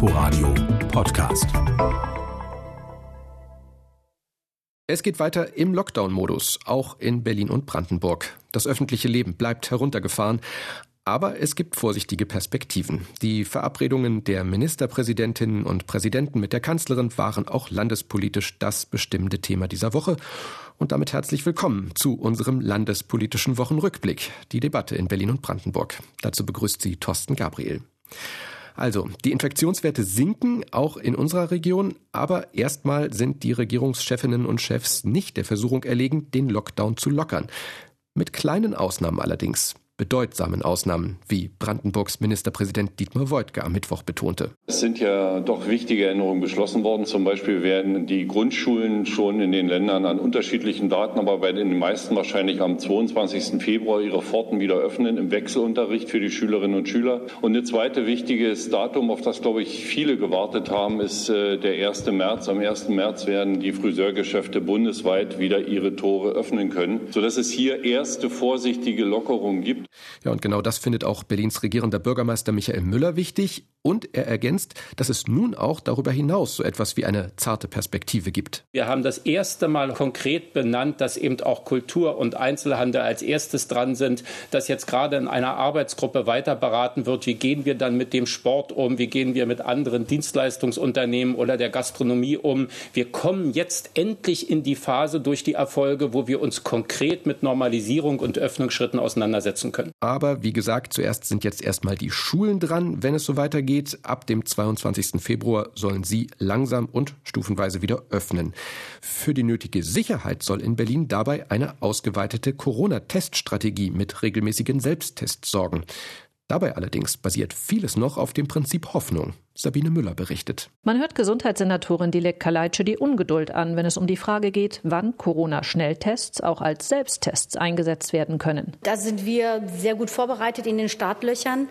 Inforadio Podcast. Es geht weiter im Lockdown-Modus, auch in Berlin und Brandenburg. Das öffentliche Leben bleibt heruntergefahren. Aber es gibt vorsichtige Perspektiven. Die Verabredungen der Ministerpräsidentinnen und Präsidenten mit der Kanzlerin waren auch landespolitisch das bestimmende Thema dieser Woche. Und damit herzlich willkommen zu unserem landespolitischen Wochenrückblick, die Debatte in Berlin und Brandenburg. Dazu begrüßt sie Thorsten Gabriel. Also, die Infektionswerte sinken auch in unserer Region, aber erstmal sind die Regierungschefinnen und Chefs nicht der Versuchung erlegen, den Lockdown zu lockern. Mit kleinen Ausnahmen allerdings bedeutsamen Ausnahmen, wie Brandenburgs Ministerpräsident Dietmar Woidke am Mittwoch betonte. Es sind ja doch wichtige Änderungen beschlossen worden. Zum Beispiel werden die Grundschulen schon in den Ländern an unterschiedlichen Daten, aber bei den meisten wahrscheinlich am 22. Februar ihre Pforten wieder öffnen im Wechselunterricht für die Schülerinnen und Schüler. Und ein zweites wichtiges Datum, auf das, glaube ich, viele gewartet haben, ist äh, der 1. März. Am 1. März werden die Friseurgeschäfte bundesweit wieder ihre Tore öffnen können, sodass es hier erste vorsichtige Lockerungen gibt. Ja, und genau das findet auch Berlins regierender Bürgermeister Michael Müller wichtig. Und er ergänzt, dass es nun auch darüber hinaus so etwas wie eine zarte Perspektive gibt. Wir haben das erste Mal konkret benannt, dass eben auch Kultur und Einzelhandel als erstes dran sind, dass jetzt gerade in einer Arbeitsgruppe weiter beraten wird, wie gehen wir dann mit dem Sport um, wie gehen wir mit anderen Dienstleistungsunternehmen oder der Gastronomie um. Wir kommen jetzt endlich in die Phase durch die Erfolge, wo wir uns konkret mit Normalisierung und Öffnungsschritten auseinandersetzen können. Aber wie gesagt, zuerst sind jetzt erstmal die Schulen dran, wenn es so weitergeht. Ab dem 22. Februar sollen sie langsam und stufenweise wieder öffnen. Für die nötige Sicherheit soll in Berlin dabei eine ausgeweitete Corona-Teststrategie mit regelmäßigen Selbsttests sorgen. Dabei allerdings basiert vieles noch auf dem Prinzip Hoffnung. Sabine Müller berichtet. Man hört Gesundheitssenatorin Dilek Kaleitsche die Ungeduld an, wenn es um die Frage geht, wann Corona-Schnelltests auch als Selbsttests eingesetzt werden können. Da sind wir sehr gut vorbereitet in den Startlöchern.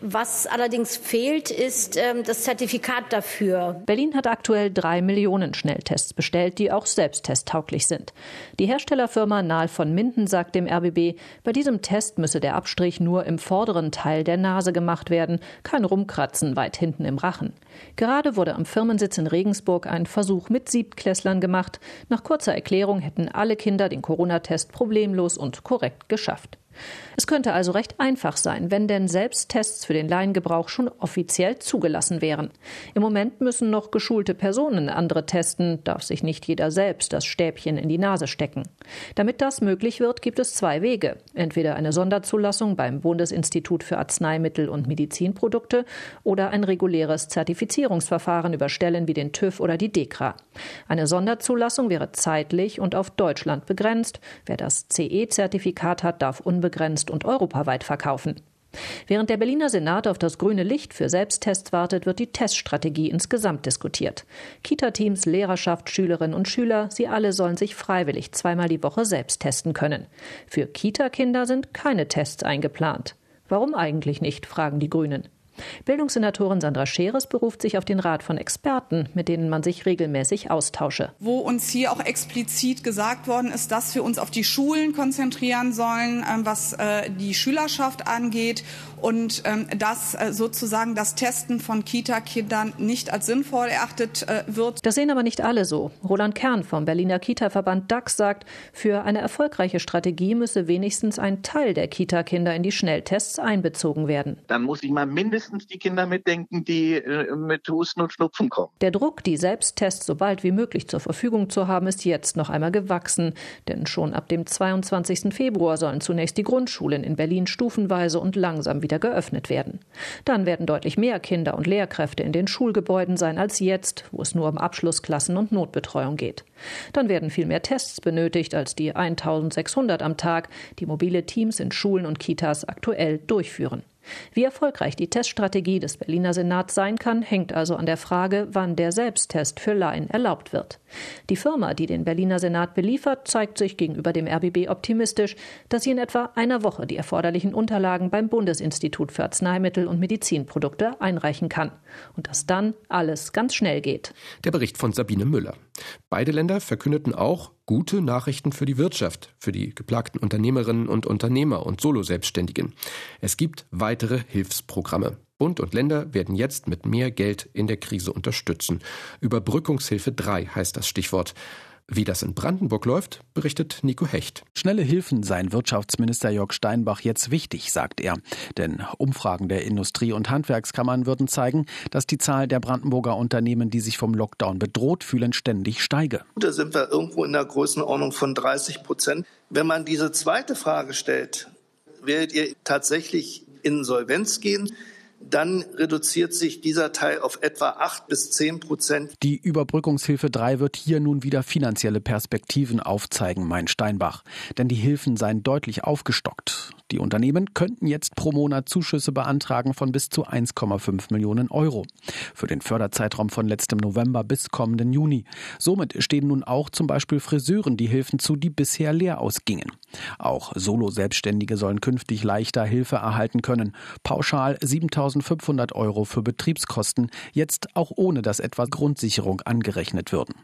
Was allerdings fehlt, ist ähm, das Zertifikat dafür. Berlin hat aktuell drei Millionen Schnelltests bestellt, die auch selbsttesttauglich sind. Die Herstellerfirma Nahl von Minden sagt dem RBB, bei diesem Test müsse der Abstrich nur im vorderen Teil der Nase gemacht werden, kein Rumkratzen weit hinten im Rachen Aachen. Gerade wurde am Firmensitz in Regensburg ein Versuch mit Siebtklässlern gemacht. Nach kurzer Erklärung hätten alle Kinder den Corona-Test problemlos und korrekt geschafft. Es könnte also recht einfach sein, wenn denn Selbsttests für den Laiengebrauch schon offiziell zugelassen wären. Im Moment müssen noch geschulte Personen andere testen, darf sich nicht jeder selbst das Stäbchen in die Nase stecken. Damit das möglich wird, gibt es zwei Wege. Entweder eine Sonderzulassung beim Bundesinstitut für Arzneimittel und Medizinprodukte oder ein reguläres Zertifizierungsverfahren über Stellen wie den TÜV oder die DEKRA. Eine Sonderzulassung wäre zeitlich und auf Deutschland begrenzt. Wer das CE-Zertifikat hat, darf unbegrenzt unbegrenzt und europaweit verkaufen. Während der Berliner Senat auf das grüne Licht für Selbsttests wartet, wird die Teststrategie insgesamt diskutiert. Kita-Teams, Lehrerschaft, Schülerinnen und Schüler, sie alle sollen sich freiwillig zweimal die Woche selbst testen können. Für Kita-Kinder sind keine Tests eingeplant. Warum eigentlich nicht, fragen die Grünen. Bildungssenatorin Sandra Scheres beruft sich auf den Rat von Experten, mit denen man sich regelmäßig austausche. Wo uns hier auch explizit gesagt worden ist, dass wir uns auf die Schulen konzentrieren sollen, ähm, was äh, die Schülerschaft angeht und ähm, dass äh, sozusagen das Testen von Kita-Kindern nicht als sinnvoll erachtet äh, wird. Das sehen aber nicht alle so. Roland Kern vom Berliner Kita-Verband DAX sagt, für eine erfolgreiche Strategie müsse wenigstens ein Teil der Kita-Kinder in die Schnelltests einbezogen werden. Dann muss ich mal mindestens die Kinder mitdenken, die äh, mit Husten und Schnupfen kommen. Der Druck, die Selbsttests so bald wie möglich zur Verfügung zu haben, ist jetzt noch einmal gewachsen. Denn schon ab dem 22. Februar sollen zunächst die Grundschulen in Berlin stufenweise und langsam wieder wieder geöffnet werden. Dann werden deutlich mehr Kinder und Lehrkräfte in den Schulgebäuden sein als jetzt, wo es nur um Abschlussklassen und Notbetreuung geht. Dann werden viel mehr Tests benötigt als die 1600 am Tag, die mobile Teams in Schulen und Kitas aktuell durchführen. Wie erfolgreich die Teststrategie des Berliner Senats sein kann, hängt also an der Frage, wann der Selbsttest für Laien erlaubt wird. Die Firma, die den Berliner Senat beliefert, zeigt sich gegenüber dem RBB optimistisch, dass sie in etwa einer Woche die erforderlichen Unterlagen beim Bundesinstitut für Arzneimittel und Medizinprodukte einreichen kann und dass dann alles ganz schnell geht. Der Bericht von Sabine Müller. Beide Länder verkündeten auch gute Nachrichten für die Wirtschaft, für die geplagten Unternehmerinnen und Unternehmer und Soloselbstständigen. Es gibt weitere Hilfsprogramme. Bund und Länder werden jetzt mit mehr Geld in der Krise unterstützen. Überbrückungshilfe 3 heißt das Stichwort. Wie das in Brandenburg läuft, berichtet Nico Hecht. Schnelle Hilfen seien Wirtschaftsminister Jörg Steinbach jetzt wichtig, sagt er. Denn Umfragen der Industrie- und Handwerkskammern würden zeigen, dass die Zahl der Brandenburger Unternehmen, die sich vom Lockdown bedroht fühlen, ständig steige. Da sind wir irgendwo in der Größenordnung von 30 Prozent. Wenn man diese zweite Frage stellt, werdet ihr tatsächlich Insolvenz gehen? Dann reduziert sich dieser Teil auf etwa 8 bis 10 Prozent. Die Überbrückungshilfe 3 wird hier nun wieder finanzielle Perspektiven aufzeigen, meint Steinbach. Denn die Hilfen seien deutlich aufgestockt. Die Unternehmen könnten jetzt pro Monat Zuschüsse beantragen von bis zu 1,5 Millionen Euro. Für den Förderzeitraum von letztem November bis kommenden Juni. Somit stehen nun auch zum Beispiel Friseuren die Hilfen zu, die bisher leer ausgingen. Auch Solo-Selbstständige sollen künftig leichter Hilfe erhalten können. Pauschal 7500 Euro für Betriebskosten, jetzt auch ohne dass etwa Grundsicherung angerechnet würden.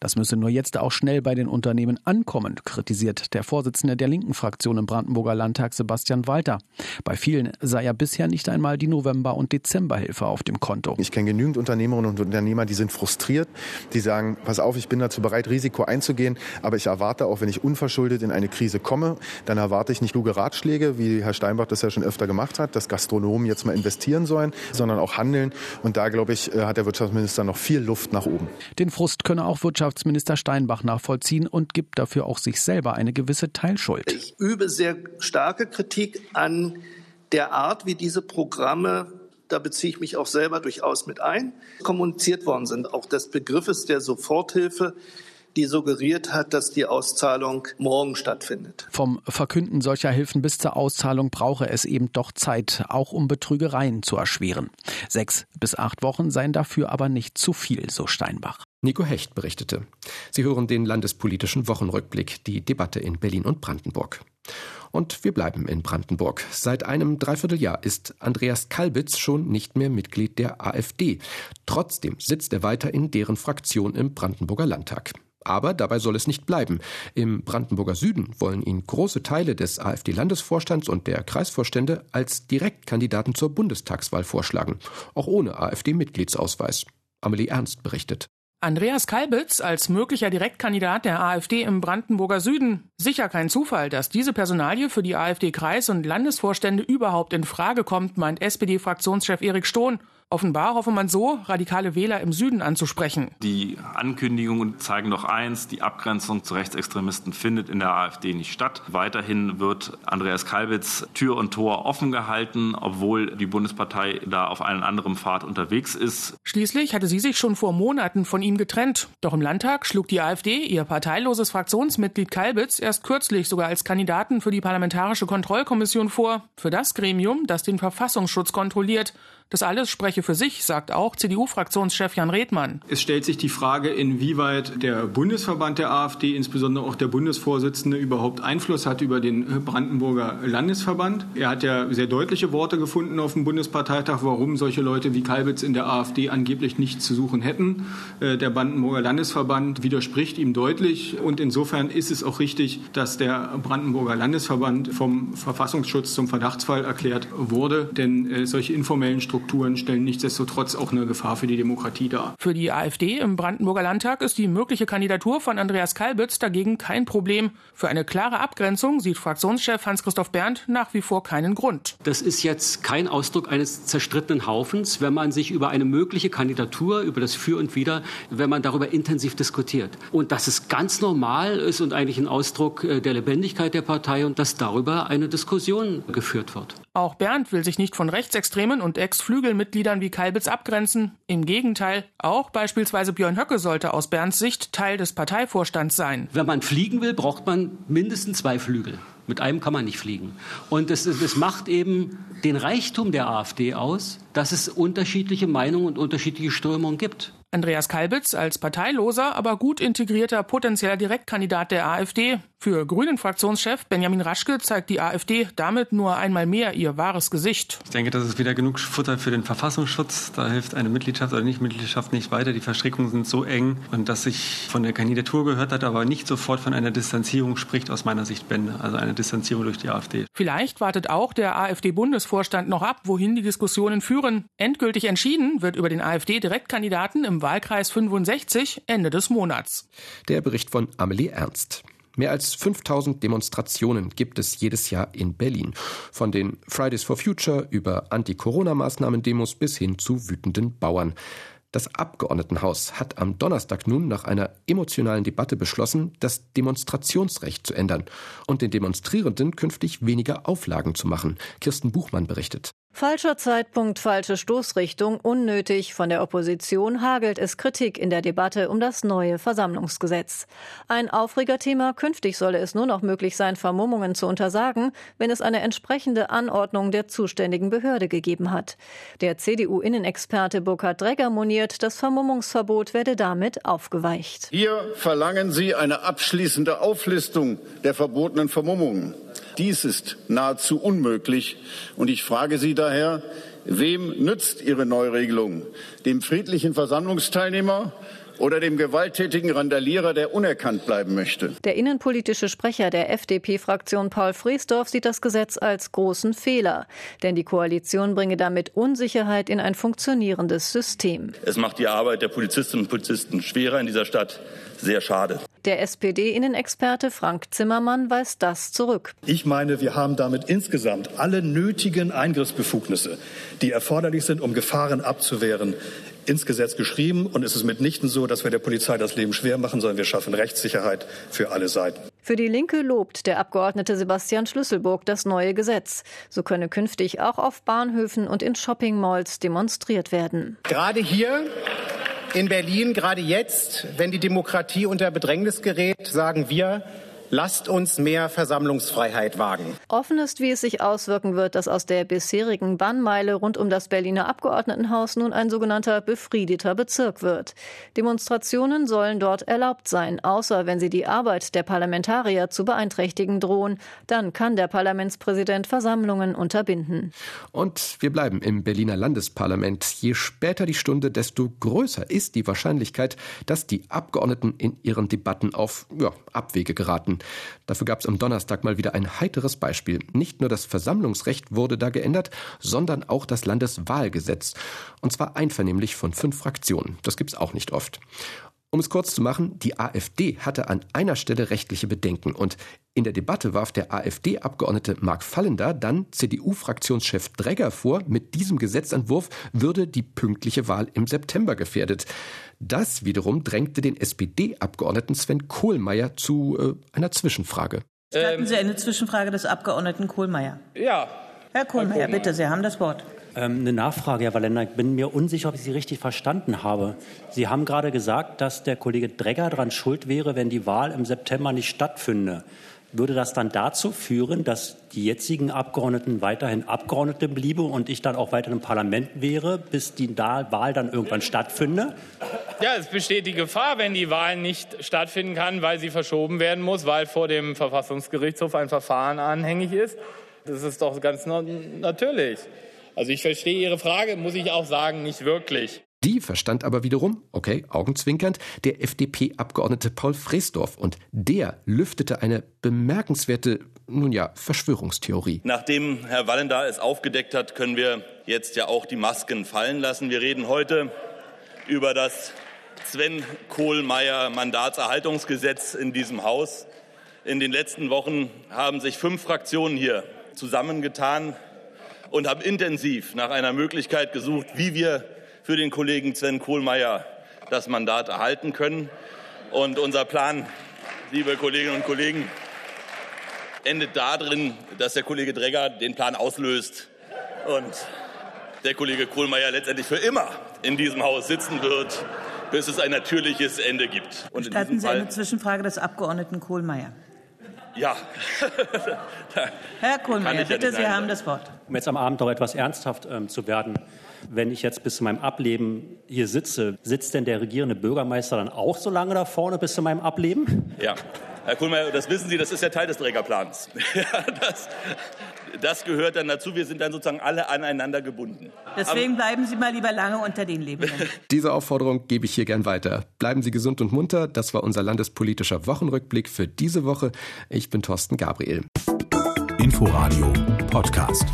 Das müsse nur jetzt auch schnell bei den Unternehmen ankommen, kritisiert der Vorsitzende der linken Fraktion im Brandenburger Landtag Sebastian Walter. Bei vielen sei ja bisher nicht einmal die November- und Dezemberhilfe auf dem Konto. Ich kenne genügend Unternehmerinnen und Unternehmer, die sind frustriert, die sagen, pass auf, ich bin dazu bereit, Risiko einzugehen, aber ich erwarte auch, wenn ich unverschuldet in eine Krise komme, dann erwarte ich nicht kluge Ratschläge, wie Herr Steinbach das ja schon öfter gemacht hat, dass Gastronomen jetzt mal investieren sollen, sondern auch handeln. Und da, glaube ich, äh, hat der Wirtschaftsminister noch viel Luft nach oben. Den Frust könne auch Wirtschaftsminister Steinbach nachvollziehen und gibt dafür auch sich selber eine gewisse Teilschuld. Ich übe sehr starke Kritik an der Art, wie diese Programme da beziehe ich mich auch selber durchaus mit ein, kommuniziert worden sind. Auch des Begriffes der Soforthilfe die suggeriert hat, dass die Auszahlung morgen stattfindet. Vom Verkünden solcher Hilfen bis zur Auszahlung brauche es eben doch Zeit, auch um Betrügereien zu erschweren. Sechs bis acht Wochen seien dafür aber nicht zu viel, so Steinbach. Nico Hecht berichtete. Sie hören den landespolitischen Wochenrückblick, die Debatte in Berlin und Brandenburg. Und wir bleiben in Brandenburg. Seit einem Dreivierteljahr ist Andreas Kalbitz schon nicht mehr Mitglied der AfD. Trotzdem sitzt er weiter in deren Fraktion im Brandenburger Landtag. Aber dabei soll es nicht bleiben. Im Brandenburger Süden wollen ihn große Teile des AfD-Landesvorstands und der Kreisvorstände als Direktkandidaten zur Bundestagswahl vorschlagen, auch ohne AfD-Mitgliedsausweis. Amelie Ernst berichtet. Andreas Kalbitz als möglicher Direktkandidat der AfD im Brandenburger Süden. Sicher kein Zufall, dass diese Personalie für die AfD-Kreis- und Landesvorstände überhaupt in Frage kommt, meint SPD-Fraktionschef Erik Stohn. Offenbar hoffe man so, radikale Wähler im Süden anzusprechen. Die Ankündigungen zeigen doch eins, die Abgrenzung zu Rechtsextremisten findet in der AfD nicht statt. Weiterhin wird Andreas Kalbitz Tür und Tor offen gehalten, obwohl die Bundespartei da auf einem anderen Pfad unterwegs ist. Schließlich hatte sie sich schon vor Monaten von ihm getrennt. Doch im Landtag schlug die AfD ihr parteiloses Fraktionsmitglied Kalbitz erst kürzlich sogar als Kandidaten für die Parlamentarische Kontrollkommission vor, für das Gremium, das den Verfassungsschutz kontrolliert. Das alles spreche für sich, sagt auch CDU-Fraktionschef Jan Redmann. Es stellt sich die Frage, inwieweit der Bundesverband der AfD, insbesondere auch der Bundesvorsitzende, überhaupt Einfluss hat über den Brandenburger Landesverband. Er hat ja sehr deutliche Worte gefunden auf dem Bundesparteitag, warum solche Leute wie Kalbitz in der AfD angeblich nichts zu suchen hätten. Äh, der Brandenburger Landesverband widerspricht ihm deutlich und insofern ist es auch richtig, dass der Brandenburger Landesverband vom Verfassungsschutz zum Verdachtsfall erklärt wurde, denn äh, solche informellen Strukturen Strukturen stellen nichtsdestotrotz auch eine Gefahr für die Demokratie dar. Für die AfD im Brandenburger Landtag ist die mögliche Kandidatur von Andreas Kalbitz dagegen kein Problem. Für eine klare Abgrenzung sieht Fraktionschef Hans-Christoph Berndt nach wie vor keinen Grund. Das ist jetzt kein Ausdruck eines zerstrittenen Haufens, wenn man sich über eine mögliche Kandidatur, über das Für und Wider, wenn man darüber intensiv diskutiert. Und dass es ganz normal ist und eigentlich ein Ausdruck äh, der Lebendigkeit der Partei und dass darüber eine Diskussion geführt wird. Auch Bernd will sich nicht von Rechtsextremen und Ex-Flügelmitgliedern wie Kalbitz abgrenzen. Im Gegenteil, auch beispielsweise Björn Höcke sollte aus Bernds Sicht Teil des Parteivorstands sein. Wenn man fliegen will, braucht man mindestens zwei Flügel. Mit einem kann man nicht fliegen. Und das, das macht eben den Reichtum der AfD aus, dass es unterschiedliche Meinungen und unterschiedliche Strömungen gibt. Andreas Kalbitz als parteiloser, aber gut integrierter potenzieller Direktkandidat der AfD. Für Grünen-Fraktionschef Benjamin Raschke zeigt die AfD damit nur einmal mehr ihr wahres Gesicht. Ich denke, das ist wieder genug Futter für den Verfassungsschutz. Da hilft eine Mitgliedschaft oder Nichtmitgliedschaft nicht weiter. Die Verstrickungen sind so eng und dass ich von der Kandidatur gehört hat, aber nicht sofort von einer Distanzierung spricht aus meiner Sicht Bände. Also eine Distanzierung durch die AfD. Vielleicht wartet auch der AfD-Bundesvorstand noch ab, wohin die Diskussionen führen. Endgültig entschieden wird über den AfD-Direktkandidaten im Wahlkreis 65 Ende des Monats. Der Bericht von Amelie Ernst. Mehr als 5000 Demonstrationen gibt es jedes Jahr in Berlin. Von den Fridays for Future über Anti-Corona-Maßnahmen-Demos bis hin zu wütenden Bauern. Das Abgeordnetenhaus hat am Donnerstag nun nach einer emotionalen Debatte beschlossen, das Demonstrationsrecht zu ändern und den Demonstrierenden künftig weniger Auflagen zu machen. Kirsten Buchmann berichtet. Falscher Zeitpunkt, falsche Stoßrichtung, unnötig. Von der Opposition hagelt es Kritik in der Debatte um das neue Versammlungsgesetz. Ein Aufregerthema, künftig solle es nur noch möglich sein, Vermummungen zu untersagen, wenn es eine entsprechende Anordnung der zuständigen Behörde gegeben hat. Der CDU-Innenexperte Burkhard Dregger moniert, das Vermummungsverbot werde damit aufgeweicht. Hier verlangen Sie eine abschließende Auflistung der verbotenen Vermummungen. Dies ist nahezu unmöglich. Und ich frage Sie daher, wem nützt Ihre Neuregelung? Dem friedlichen Versammlungsteilnehmer oder dem gewalttätigen Randalierer, der unerkannt bleiben möchte. Der innenpolitische Sprecher der FDP-Fraktion Paul Friesdorf sieht das Gesetz als großen Fehler, denn die Koalition bringe damit Unsicherheit in ein funktionierendes System. Es macht die Arbeit der Polizistinnen und Polizisten schwerer in dieser Stadt. Sehr schade. Der SPD-Innenexperte Frank Zimmermann weist das zurück. Ich meine, wir haben damit insgesamt alle nötigen Eingriffsbefugnisse, die erforderlich sind, um Gefahren abzuwehren, ins Gesetz geschrieben. Und es ist mitnichten so, dass wir der Polizei das Leben schwer machen, sondern wir schaffen Rechtssicherheit für alle Seiten. Für die Linke lobt der Abgeordnete Sebastian Schlüsselburg das neue Gesetz. So könne künftig auch auf Bahnhöfen und in Shoppingmalls demonstriert werden. Gerade hier in Berlin, gerade jetzt, wenn die Demokratie unter Bedrängnis gerät, sagen wir, Lasst uns mehr Versammlungsfreiheit wagen. Offen ist, wie es sich auswirken wird, dass aus der bisherigen Bannmeile rund um das Berliner Abgeordnetenhaus nun ein sogenannter befriedeter Bezirk wird. Demonstrationen sollen dort erlaubt sein, außer wenn sie die Arbeit der Parlamentarier zu beeinträchtigen drohen. Dann kann der Parlamentspräsident Versammlungen unterbinden. Und wir bleiben im Berliner Landesparlament. Je später die Stunde, desto größer ist die Wahrscheinlichkeit, dass die Abgeordneten in ihren Debatten auf ja, Abwege geraten. Dafür gab es am Donnerstag mal wieder ein heiteres Beispiel. Nicht nur das Versammlungsrecht wurde da geändert, sondern auch das Landeswahlgesetz. Und zwar einvernehmlich von fünf Fraktionen. Das gibt es auch nicht oft. Um es kurz zu machen, die AfD hatte an einer Stelle rechtliche Bedenken und in der Debatte warf der AfD-Abgeordnete Mark Fallender dann CDU-Fraktionschef Dregger vor, mit diesem Gesetzentwurf würde die pünktliche Wahl im September gefährdet. Das wiederum drängte den SPD-Abgeordneten Sven Kohlmeier zu äh, einer Zwischenfrage. Hatten Sie eine Zwischenfrage des Abgeordneten Kohlmeier? Ja. Herr Kohlmeier, bitte, Sie haben das Wort. Ähm, eine Nachfrage, Herr Walender. Ich bin mir unsicher, ob ich Sie richtig verstanden habe. Sie haben gerade gesagt, dass der Kollege Dregger daran schuld wäre, wenn die Wahl im September nicht stattfinde. Würde das dann dazu führen, dass die jetzigen Abgeordneten weiterhin Abgeordnete bliebe und ich dann auch weiter im Parlament wäre, bis die Wahl dann irgendwann stattfinde? Ja, es besteht die Gefahr, wenn die Wahl nicht stattfinden kann, weil sie verschoben werden muss, weil vor dem Verfassungsgerichtshof ein Verfahren anhängig ist. Das ist doch ganz natürlich. Also ich verstehe Ihre Frage, muss ich auch sagen, nicht wirklich. Die verstand aber wiederum, okay, augenzwinkernd, der FDP-Abgeordnete Paul Freesdorf und der lüftete eine bemerkenswerte, nun ja, Verschwörungstheorie. Nachdem Herr Wallender es aufgedeckt hat, können wir jetzt ja auch die Masken fallen lassen. Wir reden heute über das Sven Kohlmeier Mandatserhaltungsgesetz in diesem Haus. In den letzten Wochen haben sich fünf Fraktionen hier zusammengetan und haben intensiv nach einer Möglichkeit gesucht, wie wir für den Kollegen Sven Kohlmeier das Mandat erhalten können. Und unser Plan, liebe Kolleginnen und Kollegen, endet darin, dass der Kollege Dregger den Plan auslöst und der Kollege Kohlmeier letztendlich für immer in diesem Haus sitzen wird, bis es ein natürliches Ende gibt. Und Statten Sie eine Zwischenfrage des Abgeordneten Kohlmeier. Ja. Herr Kohlmeier, bitte, Sie haben das Wort. Um jetzt am Abend noch etwas ernsthaft ähm, zu werden. Wenn ich jetzt bis zu meinem Ableben hier sitze, sitzt denn der regierende Bürgermeister dann auch so lange da vorne bis zu meinem Ableben? Ja. Herr Kohlmeier, das wissen Sie, das ist ja Teil des Trägerplans. ja, das, das gehört dann dazu. Wir sind dann sozusagen alle aneinander gebunden. Deswegen bleiben Sie mal lieber lange unter den Lebenden. Diese Aufforderung gebe ich hier gern weiter. Bleiben Sie gesund und munter. Das war unser landespolitischer Wochenrückblick für diese Woche. Ich bin Thorsten Gabriel. Inforadio Podcast.